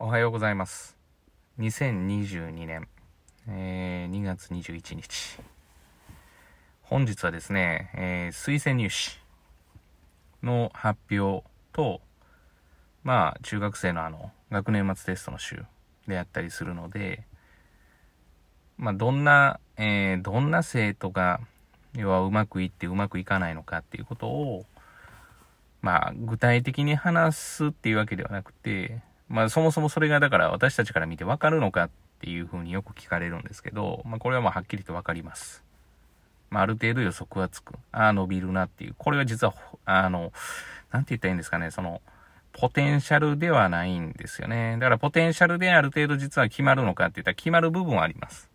おはようございます。2022年、えー2月21日。本日はですね、えー推薦入試の発表と、まあ、中学生のあの、学年末テストの週であったりするので、まあ、どんな、えーどんな生徒が、要はうまくいってうまくいかないのかっていうことを、まあ、具体的に話すっていうわけではなくて、まあ、そもそもそれがだから私たちから見てわかるのかっていうふうによく聞かれるんですけど、まあ、これはまあはっきりとわかります。まあ、ある程度予測はつく。ああ、伸びるなっていう。これは実は、あの、なんて言ったらいいんですかね、その、ポテンシャルではないんですよね。だからポテンシャルである程度実は決まるのかって言ったら決まる部分はあります。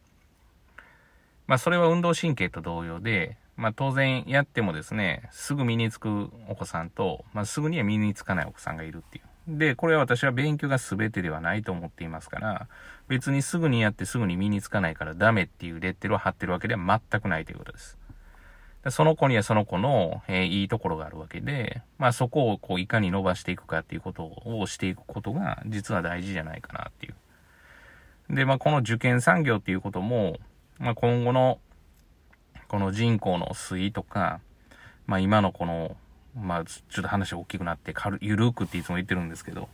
まあそれは運動神経と同様で、まあ当然やってもですね、すぐ身につくお子さんと、まあすぐには身につかないお子さんがいるっていう。で、これは私は勉強が全てではないと思っていますから、別にすぐにやってすぐに身につかないからダメっていうレッテルを貼ってるわけでは全くないということです。その子にはその子の、えーいいところがあるわけで、まあそこをこういかに伸ばしていくかっていうことをしていくことが実は大事じゃないかなっていう。で、まあこの受験産業っていうことも、まあ今後のこの人口の推移とか、まあ今のこの、まあちょっと話大きくなって軽、ゆるくっていつも言ってるんですけど、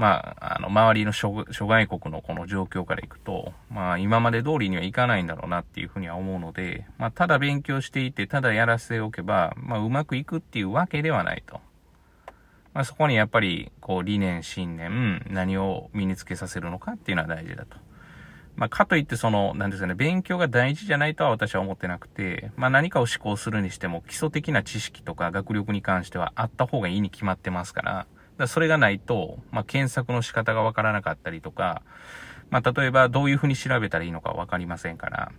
まあ、あの、周りの諸諸外国のこの状況からいくと、まあ、今まで通りにはいかないんだろうなっていうふうには思うので、まあ、ただ勉強していて、ただやらせておけば、まあ、うまくいくっていうわけではないと。まあ、そこにやっぱり、こう、理念、信念、何を身につけさせるのかっていうのは大事だと。まあ、かといって、その、なんですかね、勉強が大事じゃないとは私は思ってなくて、まあ、何かを思考するにしても、基礎的な知識とか学力に関してはあった方がいいに決まってますから、だそれがないと、まあ、検索の仕方がわからなかったりとか、まあ、例えばどういうふうに調べたらいいのかわかりませんから、だか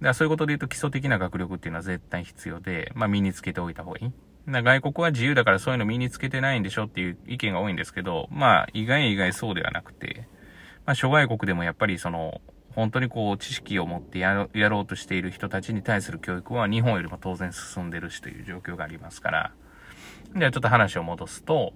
らそういうことで言うと基礎的な学力っていうのは絶対必要で、まあ、身につけておいた方がいい。だから外国は自由だからそういうの身につけてないんでしょっていう意見が多いんですけど、まあ、意外意外そうではなくて、まあ、諸外国でもやっぱりその、本当にこう、知識を持ってやろうとしている人たちに対する教育は日本よりも当然進んでるしという状況がありますから、ではちょっと話を戻すと、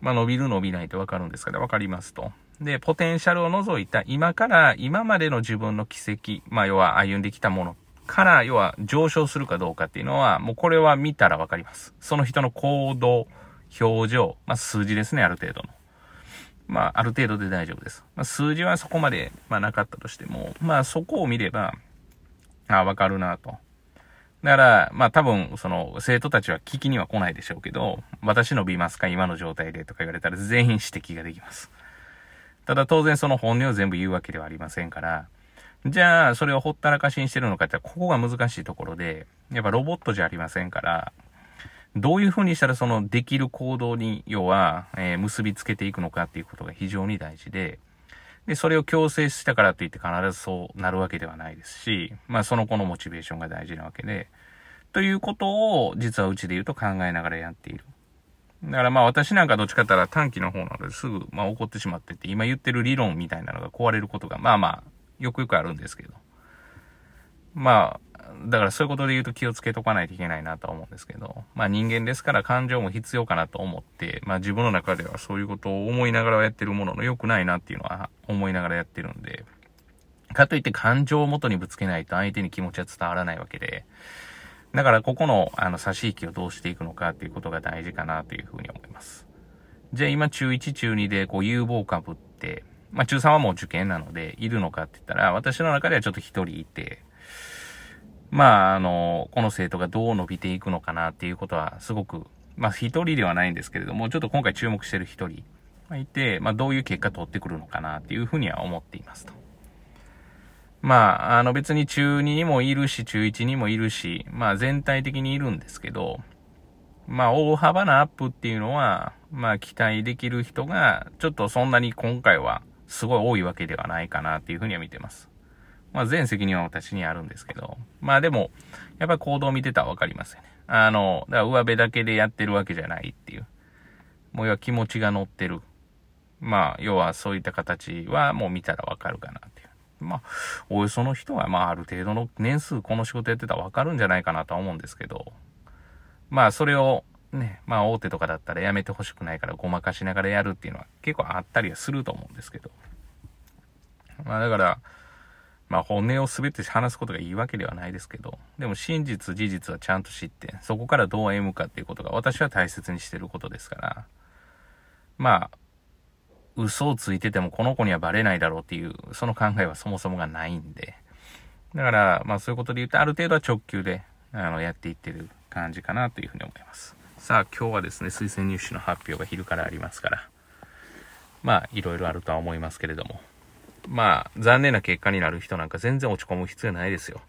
まあ伸びる伸びないってわかるんですから、わかりますと。で、ポテンシャルを除いた今から今までの自分の軌跡、まあ要は歩んできたものから、要は上昇するかどうかっていうのは、もうこれは見たらわかります。その人の行動、表情、まあ数字ですね、ある程度の。まあ、ある程度で大丈夫です。まあ、数字はそこまで、まあ、なかったとしても、まあ、そこを見れば、ああわかるなと。だから、まあ、多分、その、生徒たちは聞きには来ないでしょうけど、私伸びますか？今の状態でとか言われたら全員指摘ができます。ただ、当然その本音を全部言うわけではありませんから、じゃあ、それをほったらかしにしてるのかって、ここが難しいところで、やっぱロボットじゃありませんから、どういうふうにしたらそのできる行動に、要は、えー結びつけていくのかっていうことが非常に大事で、で、それを強制したからといって必ずそうなるわけではないですし、まあその子のモチベーションが大事なわけで、ということを実はうちで言うと考えながらやっている。だからまあ私なんかどっちかって言ったら短期の方なのですぐまあ起こってしまってて、今言ってる理論みたいなのが壊れることがまあまあよくよくあるんですけど。まあ、だからそういうことで言うと気をつけとかないといけないなとは思うんですけど、まあ人間ですから感情も必要かなと思って、まあ自分の中ではそういうことを思いながらやってるものの良くないなっていうのは思いながらやってるんで、かといって感情を元にぶつけないと相手に気持ちは伝わらないわけで、だからここのあの差し引きをどうしていくのかっていうことが大事かなというふうに思います。じゃあ今中1中2でこう有望株って、まあ中3はもう受験なのでいるのかって言ったら、私の中ではちょっと一人いて、まあ、あの、この生徒がどう伸びていくのかなっていうことは、すごく、まあ、一人ではないんですけれども、ちょっと今回注目してる一人がいて、まあ、どういう結果取ってくるのかなっていうふうには思っていますと。まあ、あの別に中2にもいるし、中1にもいるし、まあ全体的にいるんですけど、まあ大幅なアップっていうのは、まあ期待できる人が、ちょっとそんなに今回はすごい多いわけではないかなっていうふうには見てます。まあ全責任は私にあるんですけど、まあでも、やっぱり行動を見てたらわかりますよね。あの、だから上辺だけでやってるわけじゃないっていう。もう要は気持ちが乗ってる。まあ、要はそういった形はもう見たらわかるかなっていう。まあ、およその人はまあある程度の年数この仕事やってたらわかるんじゃないかなとは思うんですけど、まあそれをね、まあ大手とかだったらやめてほしくないからごまかしながらやるっていうのは結構あったりはすると思うんですけど。まあだから、まあ本音を全て話すことがいいわけではないですけど、でも真実、事実はちゃんと知って、そこからどう歩むかっていうことが私は大切にしてることですから、まあ、嘘をついててもこの子にはバレないだろうっていう、その考えはそもそもがないんで、だから、まあそういうことで言うと、ある程度は直球で、あの、やっていってる感じかなというふうに思います。さあ、今日はですね、推薦入試の発表が昼からありますから、まあ、いろいろあるとは思いますけれども、まあ、残念な結果になる人なんか全然落ち込む必要ないですよ。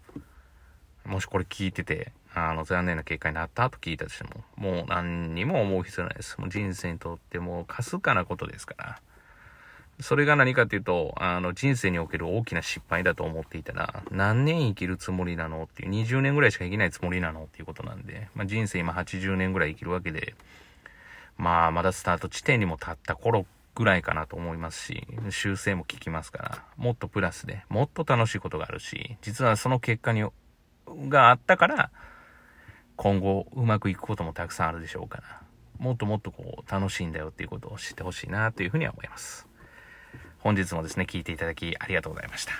もしこれ聞いてて、あの、残念な結果になったと聞いたとしても、もう何にも思う必要ないです。もう人生にとってもうかすかなことですから。それが何かっていうと、あの、人生における大きな失敗だと思っていたら、何年生きるつもりなのっていう、20年ぐらいしか生きないつもりなのっていうことなんで、まあ、人生今80年ぐらい生きるわけで、まあ、まだスタート地点にも立った頃ぐらいかなと思いますし、修正も効きますから、もっとプラスで、もっと楽しいことがあるし、実はその結果に、があったから、今後うまくいくこともたくさんあるでしょうから、もっともっとこう楽しいんだよっていうことを知ってほしいなというふうには思います。本日もですね、聞いていただきありがとうございました。